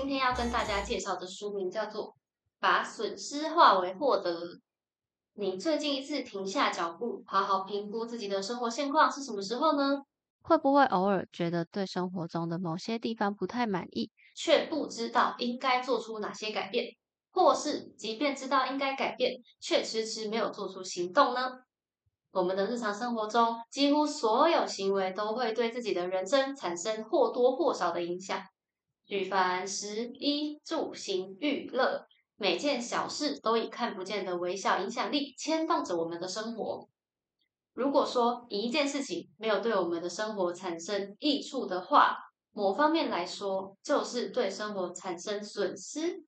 今天要跟大家介绍的书名叫做《把损失化为获得》。你最近一次停下脚步，好好评估自己的生活现况是什么时候呢？会不会偶尔觉得对生活中的某些地方不太满意，却不知道应该做出哪些改变，或是即便知道应该改变，却迟迟没有做出行动呢？我们的日常生活中，几乎所有行为都会对自己的人生产生或多或少的影响。举凡食衣住行娱乐，每件小事都以看不见的微小影响力牵动着我们的生活。如果说一件事情没有对我们的生活产生益处的话，某方面来说就是对生活产生损失。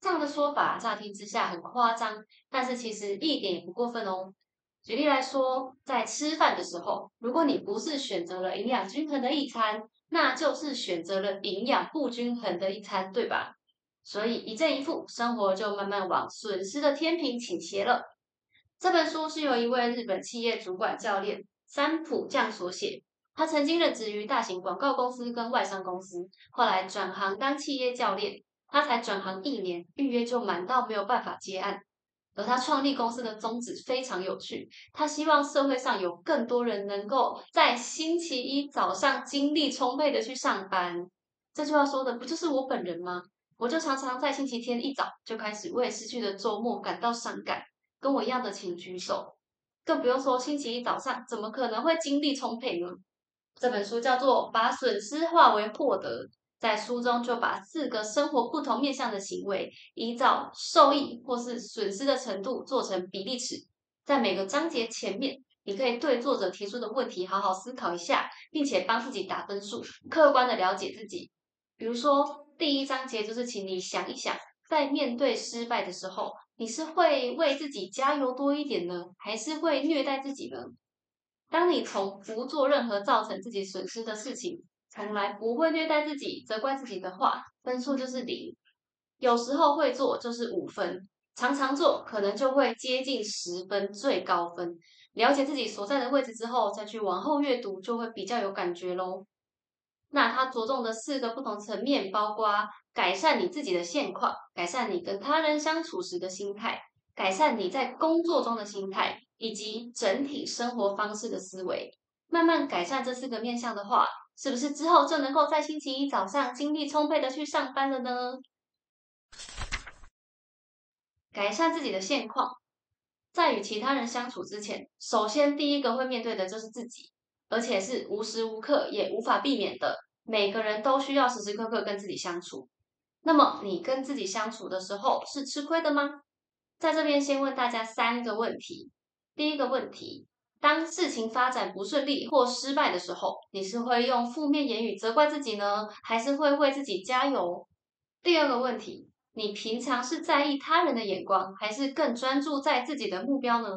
这样的说法乍听之下很夸张，但是其实一点也不过分哦。举例来说，在吃饭的时候，如果你不是选择了营养均衡的一餐，那就是选择了营养不均衡的一餐，对吧？所以一正一负，生活就慢慢往损失的天平倾斜了。这本书是由一位日本企业主管教练三浦将所写。他曾经任职于大型广告公司跟外商公司，后来转行当企业教练。他才转行一年，预约就满到没有办法接案。而他创立公司的宗旨非常有趣，他希望社会上有更多人能够在星期一早上精力充沛的去上班。这句话说的不就是我本人吗？我就常常在星期天一早就开始为失去的周末感到伤感。跟我一样的请举手，更不用说星期一早上怎么可能会精力充沛呢？这本书叫做《把损失化为获得》。在书中就把四个生活不同面向的行为，依照受益或是损失的程度做成比例尺。在每个章节前面，你可以对作者提出的问题好好思考一下，并且帮自己打分数，客观的了解自己。比如说，第一章节就是请你想一想，在面对失败的时候，你是会为自己加油多一点呢，还是会虐待自己呢？当你从不做任何造成自己损失的事情。从来不会虐待自己、责怪自己的话，分数就是零；有时候会做就是五分，常常做可能就会接近十分，最高分。了解自己所在的位置之后，再去往后阅读，就会比较有感觉喽。那它着重的四个不同层面，包括改善你自己的现况，改善你跟他人相处时的心态，改善你在工作中的心态，以及整体生活方式的思维。慢慢改善这四个面向的话。是不是之后就能够在星期一早上精力充沛的去上班了呢？改善自己的现况，在与其他人相处之前，首先第一个会面对的就是自己，而且是无时无刻也无法避免的。每个人都需要时时刻刻跟自己相处。那么你跟自己相处的时候是吃亏的吗？在这边先问大家三个问题。第一个问题。当事情发展不顺利或失败的时候，你是会用负面言语责怪自己呢，还是会为自己加油？第二个问题，你平常是在意他人的眼光，还是更专注在自己的目标呢？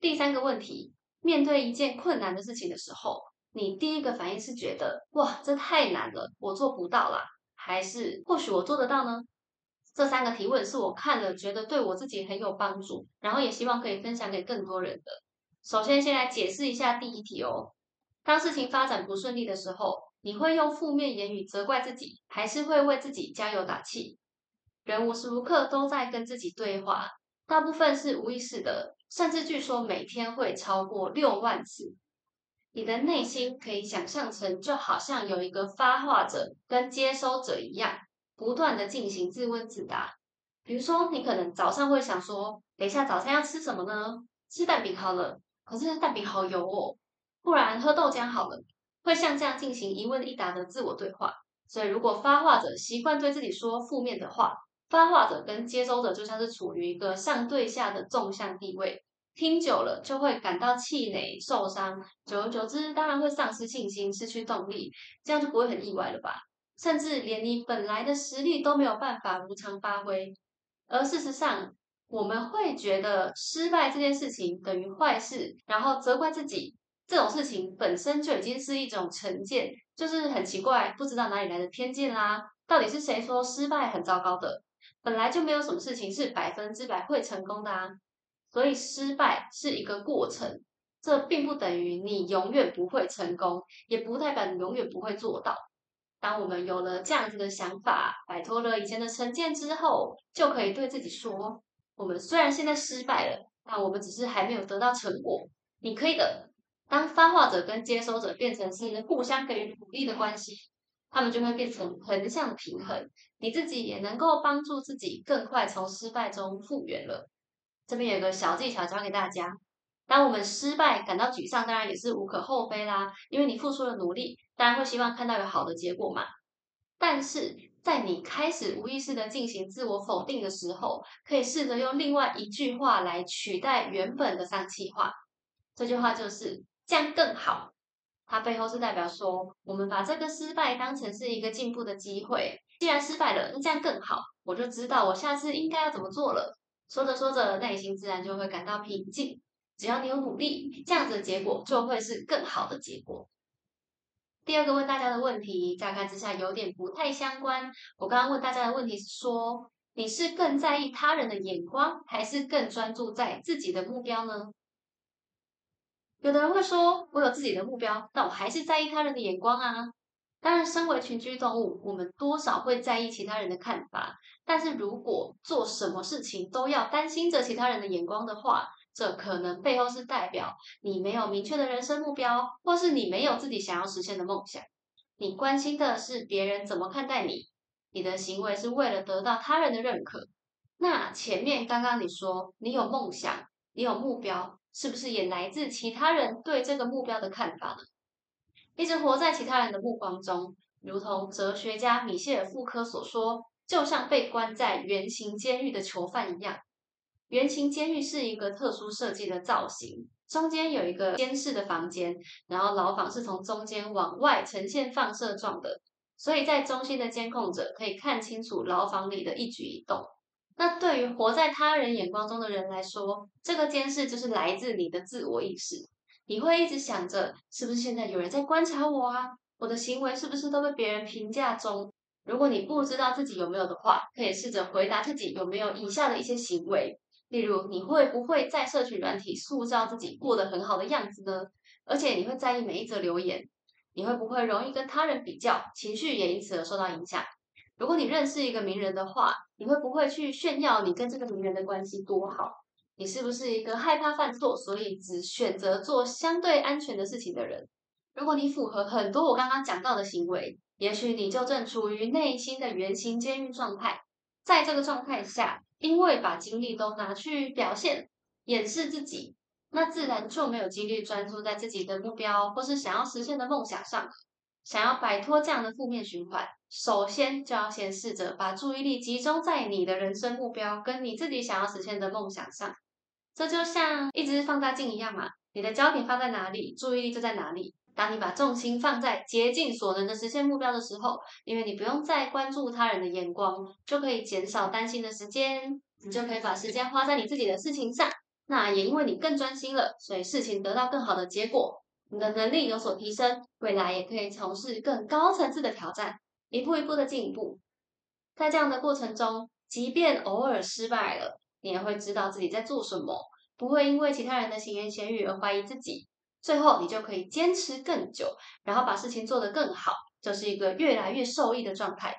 第三个问题，面对一件困难的事情的时候，你第一个反应是觉得哇，这太难了，我做不到啦，还是或许我做得到呢？这三个提问是我看了觉得对我自己很有帮助，然后也希望可以分享给更多人的。首先，先来解释一下第一题哦。当事情发展不顺利的时候，你会用负面言语责怪自己，还是会为自己加油打气？人无时无刻都在跟自己对话，大部分是无意识的，甚至据说每天会超过六万次。你的内心可以想象成，就好像有一个发话者跟接收者一样，不断的进行自问自答。比如说，你可能早上会想说：“等一下早餐要吃什么呢？吃蛋饼好了。”可是蛋饼好油哦，不然喝豆浆好了。会像这样进行一问一答的自我对话。所以，如果发话者习惯对自己说负面的话，发话者跟接收者就像是处于一个上对下的纵向地位，听久了就会感到气馁、受伤，久而久之，当然会丧失信心、失去动力，这样就不会很意外了吧？甚至连你本来的实力都没有办法如常发挥。而事实上，我们会觉得失败这件事情等于坏事，然后责怪自己。这种事情本身就已经是一种成见，就是很奇怪，不知道哪里来的偏见啦。到底是谁说失败很糟糕的？本来就没有什么事情是百分之百会成功的啊。所以失败是一个过程，这并不等于你永远不会成功，也不代表你永远不会做到。当我们有了这样子的想法，摆脱了以前的成见之后，就可以对自己说：我们虽然现在失败了，但我们只是还没有得到成果。你可以的。当发话者跟接收者变成是互相给予鼓励的关系，他们就会变成横向平衡，你自己也能够帮助自己更快从失败中复原了。这边有个小技巧教给大家：当我们失败感到沮丧，当然也是无可厚非啦，因为你付出了努力，当然会希望看到有好的结果嘛。但是在你开始无意识的进行自我否定的时候，可以试着用另外一句话来取代原本的丧气话。这句话就是。这样更好，它背后是代表说，我们把这个失败当成是一个进步的机会。既然失败了，那这样更好，我就知道我下次应该要怎么做了。说着说着，内心自然就会感到平静。只要你有努力，这样子的结果就会是更好的结果。第二个问大家的问题，乍看之下有点不太相关。我刚刚问大家的问题是说，你是更在意他人的眼光，还是更专注在自己的目标呢？有的人会说：“我有自己的目标，但我还是在意他人的眼光啊。”当然，身为群居动物，我们多少会在意其他人的看法。但是如果做什么事情都要担心着其他人的眼光的话，这可能背后是代表你没有明确的人生目标，或是你没有自己想要实现的梦想。你关心的是别人怎么看待你，你的行为是为了得到他人的认可。那前面刚刚你说你有梦想，你有目标。是不是也来自其他人对这个目标的看法呢？一直活在其他人的目光中，如同哲学家米歇尔·福柯所说，就像被关在圆形监狱的囚犯一样。圆形监狱是一个特殊设计的造型，中间有一个监视的房间，然后牢房是从中间往外呈现放射状的，所以在中心的监控者可以看清楚牢房里的一举一动。那对于活在他人眼光中的人来说，这个监视就是来自你的自我意识。你会一直想着，是不是现在有人在观察我啊？我的行为是不是都被别人评价中？如果你不知道自己有没有的话，可以试着回答自己有没有以下的一些行为。例如，你会不会在社群软体塑造自己过得很好的样子呢？而且你会在意每一则留言？你会不会容易跟他人比较，情绪也因此而受到影响？如果你认识一个名人的话，你会不会去炫耀你跟这个名人的关系多好？你是不是一个害怕犯错，所以只选择做相对安全的事情的人？如果你符合很多我刚刚讲到的行为，也许你就正处于内心的圆形监狱状态。在这个状态下，因为把精力都拿去表现、掩饰自己，那自然就没有精力专注在自己的目标或是想要实现的梦想上。想要摆脱这样的负面循环，首先就要先试着把注意力集中在你的人生目标跟你自己想要实现的梦想上。这就像一只放大镜一样嘛，你的焦点放在哪里，注意力就在哪里。当你把重心放在竭尽所能的实现目标的时候，因为你不用再关注他人的眼光，就可以减少担心的时间，你就可以把时间花在你自己的事情上。那也因为你更专心了，所以事情得到更好的结果。你的能力有所提升，未来也可以从事更高层次的挑战，一步一步的进步。在这样的过程中，即便偶尔失败了，你也会知道自己在做什么，不会因为其他人的闲言闲语而怀疑自己。最后，你就可以坚持更久，然后把事情做得更好，就是一个越来越受益的状态。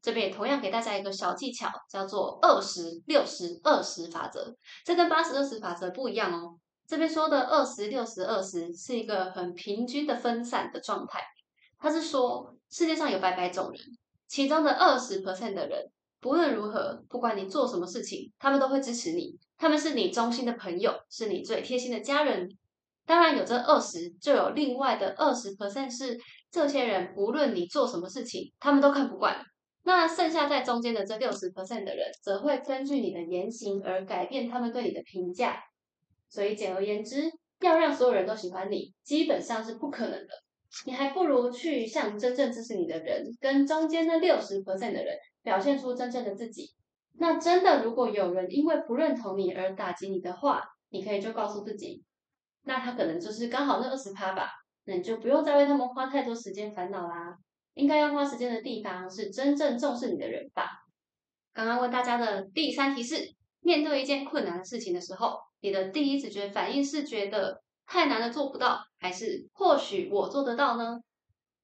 这边也同样给大家一个小技巧，叫做二十六十二十法则，这跟八十二十法则不一样哦。这边说的二十六十二十是一个很平均的分散的状态。他是说世界上有百百种人，其中的二十 percent 的人，不论如何，不管你做什么事情，他们都会支持你。他们是你忠心的朋友，是你最贴心的家人。当然有这二十，就有另外的二十 percent 是这些人，无论你做什么事情，他们都看不惯。那剩下在中间的这六十 percent 的人，则会根据你的言行而改变他们对你的评价。所以简而言之，要让所有人都喜欢你，基本上是不可能的。你还不如去向真正支持你的人，跟中间那六十 percent 的人，表现出真正的自己。那真的，如果有人因为不认同你而打击你的话，你可以就告诉自己，那他可能就是刚好那二十趴吧。那你就不用再为他们花太多时间烦恼啦。应该要花时间的地方是真正重视你的人吧。刚刚问大家的第三题是。面对一件困难的事情的时候，你的第一直觉反应是觉得太难了做不到，还是或许我做得到呢？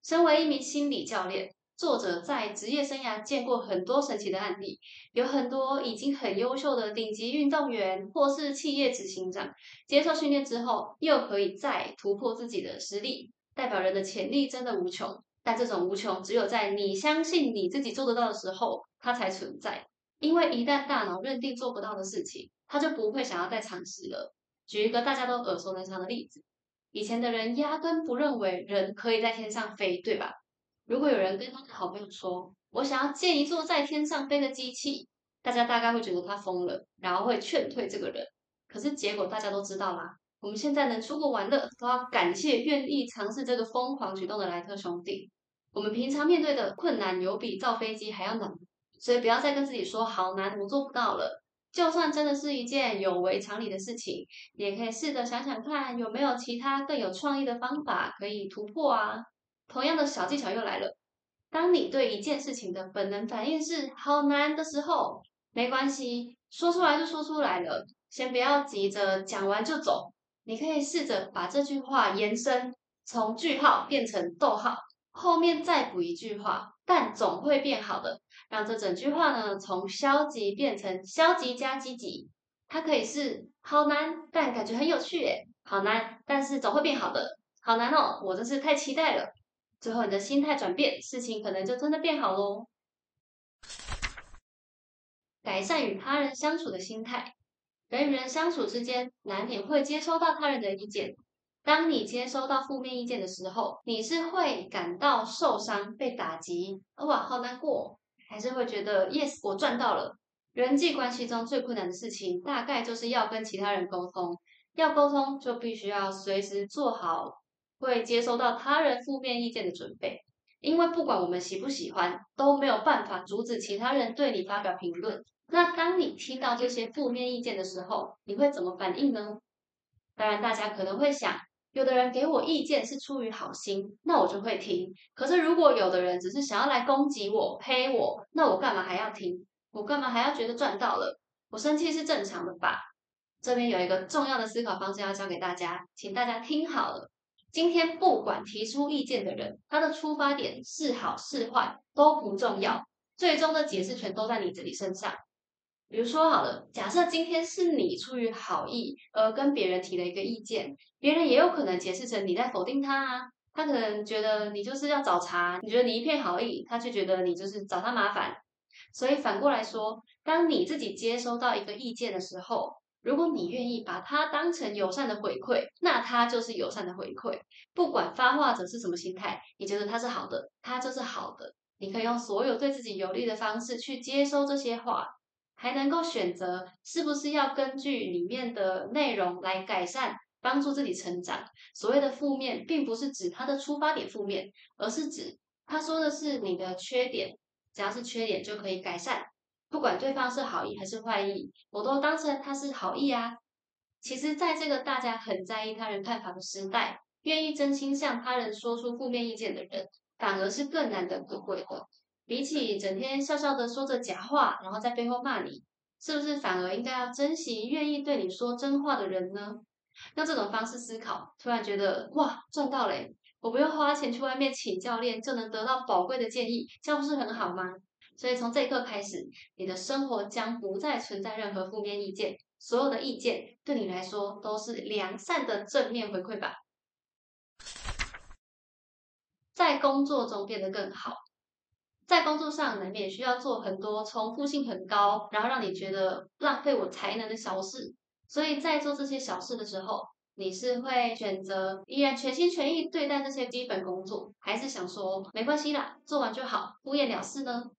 身为一名心理教练，作者在职业生涯见过很多神奇的案例，有很多已经很优秀的顶级运动员或是企业执行长，接受训练之后又可以再突破自己的实力，代表人的潜力真的无穷。但这种无穷，只有在你相信你自己做得到的时候，它才存在。因为一旦大脑认定做不到的事情，他就不会想要再尝试了。举一个大家都耳熟能详的例子，以前的人压根不认为人可以在天上飞，对吧？如果有人跟他的好朋友说：“我想要建一座在天上飞的机器”，大家大概会觉得他疯了，然后会劝退这个人。可是结果大家都知道啦，我们现在能出国玩乐，都要感谢愿意尝试这个疯狂举动的莱特兄弟。我们平常面对的困难有比造飞机还要难，所以不要再跟自己说好难，我做不到了。就算真的是一件有违常理的事情，也可以试着想想看，有没有其他更有创意的方法可以突破啊。同样的小技巧又来了。当你对一件事情的本能反应是“好难”的时候，没关系，说出来就说出来了，先不要急着讲完就走。你可以试着把这句话延伸，从句号变成逗号，后面再补一句话，但总会变好的。让这整句话呢，从消极变成消极加积极。它可以是“好难”，但感觉很有趣耶；“好难”，但是总会变好的。好难哦，我真是太期待了。最后，你的心态转变，事情可能就真的变好喽。改善与他人相处的心态，人与人相处之间，难免会接收到他人的意见。当你接收到负面意见的时候，你是会感到受伤、被打击，哇，好难过，还是会觉得 yes，我赚到了？人际关系中最困难的事情，大概就是要跟其他人沟通。要沟通，就必须要随时做好。会接收到他人负面意见的准备，因为不管我们喜不喜欢，都没有办法阻止其他人对你发表评论。那当你听到这些负面意见的时候，你会怎么反应呢？当然，大家可能会想，有的人给我意见是出于好心，那我就会听。可是如果有的人只是想要来攻击我、黑我，那我干嘛还要听？我干嘛还要觉得赚到了？我生气是正常的吧？这边有一个重要的思考方式要教给大家，请大家听好了。今天不管提出意见的人，他的出发点是好是坏都不重要，最终的解释权都在你自己身上。比如说好了，假设今天是你出于好意而跟别人提了一个意见，别人也有可能解释成你在否定他啊。他可能觉得你就是要找茬，你觉得你一片好意，他却觉得你就是找他麻烦。所以反过来说，当你自己接收到一个意见的时候，如果你愿意把它当成友善的回馈，那它就是友善的回馈。不管发话者是什么心态，你觉得它是好的，它就是好的。你可以用所有对自己有利的方式去接收这些话，还能够选择是不是要根据里面的内容来改善，帮助自己成长。所谓的负面，并不是指它的出发点负面，而是指他说的是你的缺点，只要是缺点就可以改善。不管对方是好意还是坏意，我都当成他是好意啊。其实，在这个大家很在意他人看法的时代，愿意真心向他人说出负面意见的人，反而是更难得可贵的。比起整天笑笑的说着假话，然后在背后骂你，是不是反而应该要珍惜愿意对你说真话的人呢？用这种方式思考，突然觉得哇，赚到嘞！我不用花钱去外面请教练，就能得到宝贵的建议，这样不是很好吗？所以从这一刻开始，你的生活将不再存在任何负面意见，所有的意见对你来说都是良善的正面回馈吧。在工作中变得更好，在工作上难免需要做很多重复性很高，然后让你觉得浪费我才能的小事。所以在做这些小事的时候，你是会选择依然全心全意对待这些基本工作，还是想说没关系啦，做完就好，敷衍了事呢？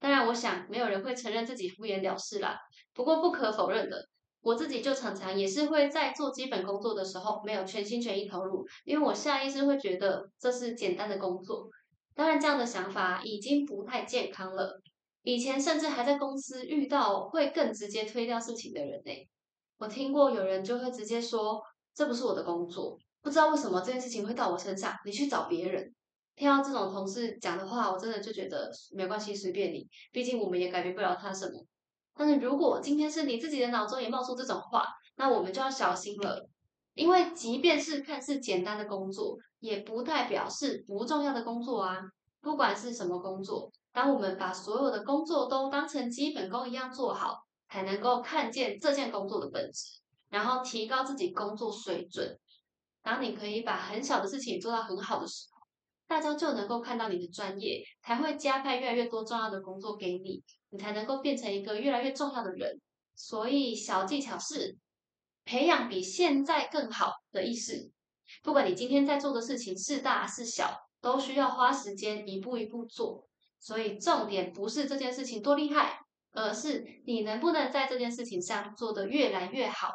当然，我想没有人会承认自己敷衍了事啦。不过不可否认的，我自己就常常也是会在做基本工作的时候没有全心全意投入，因为我下意识会觉得这是简单的工作。当然，这样的想法已经不太健康了。以前甚至还在公司遇到会更直接推掉事情的人呢。我听过有人就会直接说：“这不是我的工作，不知道为什么这件事情会到我身上，你去找别人。”听到这种同事讲的话，我真的就觉得没关系，随便你。毕竟我们也改变不了他什么。但是如果今天是你自己的脑中也冒出这种话，那我们就要小心了。因为即便是看似简单的工作，也不代表是不重要的工作啊。不管是什么工作，当我们把所有的工作都当成基本功一样做好，才能够看见这件工作的本质，然后提高自己工作水准。当你可以把很小的事情做到很好的时，大家就能够看到你的专业，才会加派越来越多重要的工作给你，你才能够变成一个越来越重要的人。所以，小技巧是培养比现在更好的意识。不管你今天在做的事情是大是小，都需要花时间一步一步做。所以，重点不是这件事情多厉害，而是你能不能在这件事情上做得越来越好。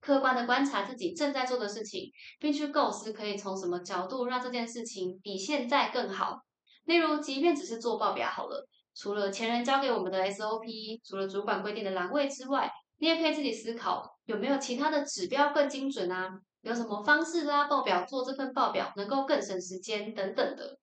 客观的观察自己正在做的事情，并去构思可以从什么角度让这件事情比现在更好。例如，即便只是做报表好了，除了前人教给我们的 SOP，除了主管规定的栏位之外，你也可以自己思考有没有其他的指标更精准啊？有什么方式拉报表做这份报表能够更省时间等等的。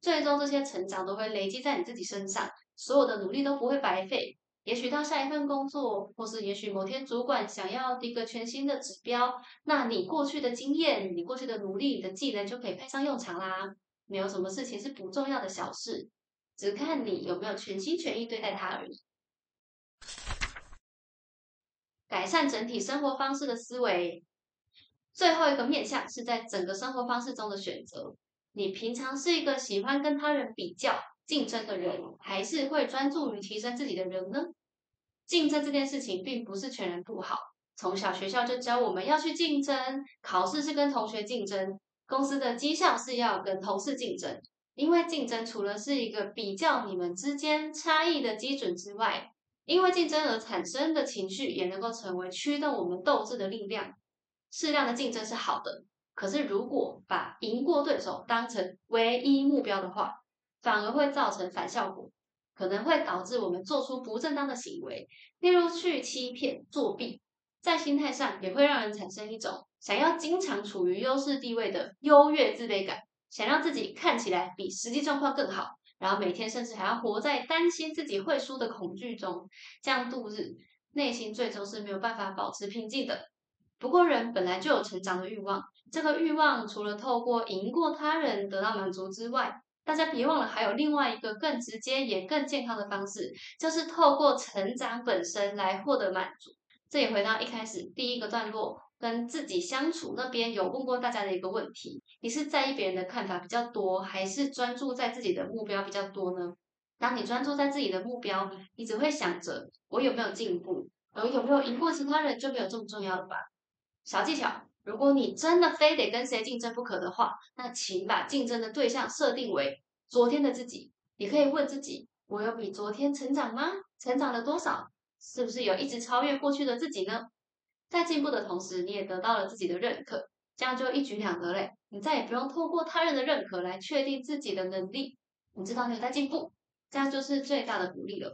最终，这些成长都会累积在你自己身上，所有的努力都不会白费。也许到下一份工作，或是也许某天主管想要一个全新的指标，那你过去的经验、你过去的努力、你的技能就可以派上用场啦。没有什么事情是不重要的小事，只看你有没有全心全意对待它而已。改善整体生活方式的思维，最后一个面向是在整个生活方式中的选择。你平常是一个喜欢跟他人比较？竞争的人还是会专注于提升自己的人呢？竞争这件事情并不是全然不好。从小学校就教我们要去竞争，考试是跟同学竞争，公司的绩效是要跟同事竞争。因为竞争除了是一个比较你们之间差异的基准之外，因为竞争而产生的情绪也能够成为驱动我们斗志的力量。适量的竞争是好的，可是如果把赢过对手当成唯一目标的话，反而会造成反效果，可能会导致我们做出不正当的行为，例如去欺骗、作弊。在心态上，也会让人产生一种想要经常处于优势地位的优越自卑感，想让自己看起来比实际状况更好，然后每天甚至还要活在担心自己会输的恐惧中，这样度日，内心最终是没有办法保持平静的。不过，人本来就有成长的欲望，这个欲望除了透过赢过他人得到满足之外，大家别忘了，还有另外一个更直接也更健康的方式，就是透过成长本身来获得满足。这也回到一开始第一个段落，跟自己相处那边有问过大家的一个问题：你是在意别人的看法比较多，还是专注在自己的目标比较多呢？当你专注在自己的目标，你只会想着我有没有进步，而有没有赢过其他人就没有这么重要了吧？小技巧。如果你真的非得跟谁竞争不可的话，那请把竞争的对象设定为昨天的自己。你可以问自己：我有比昨天成长吗？成长了多少？是不是有一直超越过去的自己呢？在进步的同时，你也得到了自己的认可，这样就一举两得嘞。你再也不用透过他人的认可来确定自己的能力。你知道你有在进步，这样就是最大的鼓励了。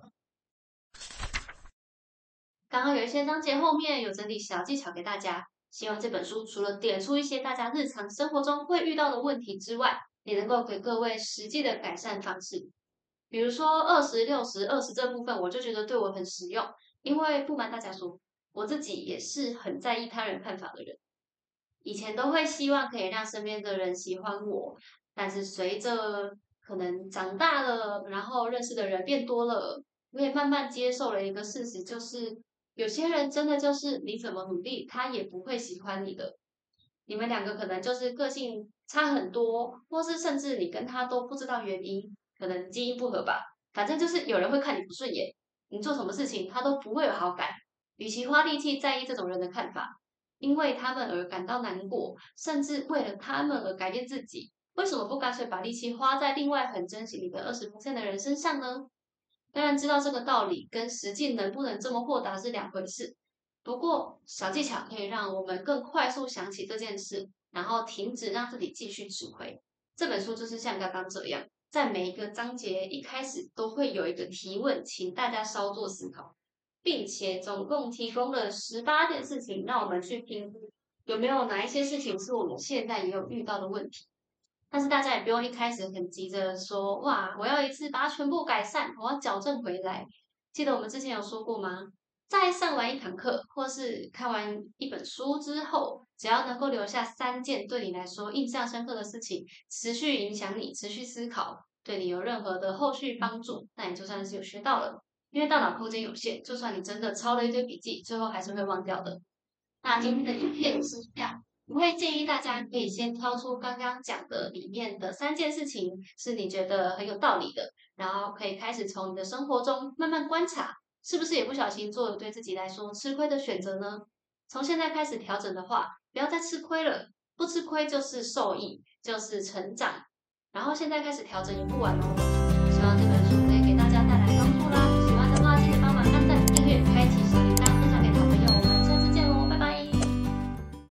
刚刚有一些章节后面有整理小技巧给大家。希望这本书除了点出一些大家日常生活中会遇到的问题之外，也能够给各位实际的改善方式。比如说二十六十二十这部分，我就觉得对我很实用。因为不瞒大家说，我自己也是很在意他人看法的人。以前都会希望可以让身边的人喜欢我，但是随着可能长大了，然后认识的人变多了，我也慢慢接受了一个事实，就是。有些人真的就是你怎么努力，他也不会喜欢你的。你们两个可能就是个性差很多，或是甚至你跟他都不知道原因，可能基因不合吧。反正就是有人会看你不顺眼，你做什么事情他都不会有好感。与其花力气在意这种人的看法，因为他们而感到难过，甚至为了他们而改变自己，为什么不干脆把力气花在另外很珍惜你的二十的人身上呢？当然知道这个道理跟实际能不能这么豁达是两回事。不过小技巧可以让我们更快速想起这件事，然后停止让自己继续指挥。这本书就是像刚刚这样，在每一个章节一开始都会有一个提问，请大家稍作思考，并且总共提供了十八件事情，让我们去评估有没有哪一些事情是我们现在也有遇到的问题。但是大家也不用一开始很急着说哇，我要一次把它全部改善，我要矫正回来。记得我们之前有说过吗？在上完一堂课或是看完一本书之后，只要能够留下三件对你来说印象深刻的事情，持续影响你，持续思考，对你有任何的后续帮助，那你就算是有学到了。因为大脑空间有限，就算你真的抄了一堆笔记，最后还是会忘掉的。那今天的影片是这样，我会建议大家可以先挑出刚刚讲的里面的三件事情，是你觉得很有道理的，然后可以开始从你的生活中慢慢观察，是不是也不小心做了对自己来说吃亏的选择呢？从现在开始调整的话，不要再吃亏了，不吃亏就是受益，就是成长。然后现在开始调整也不晚哦。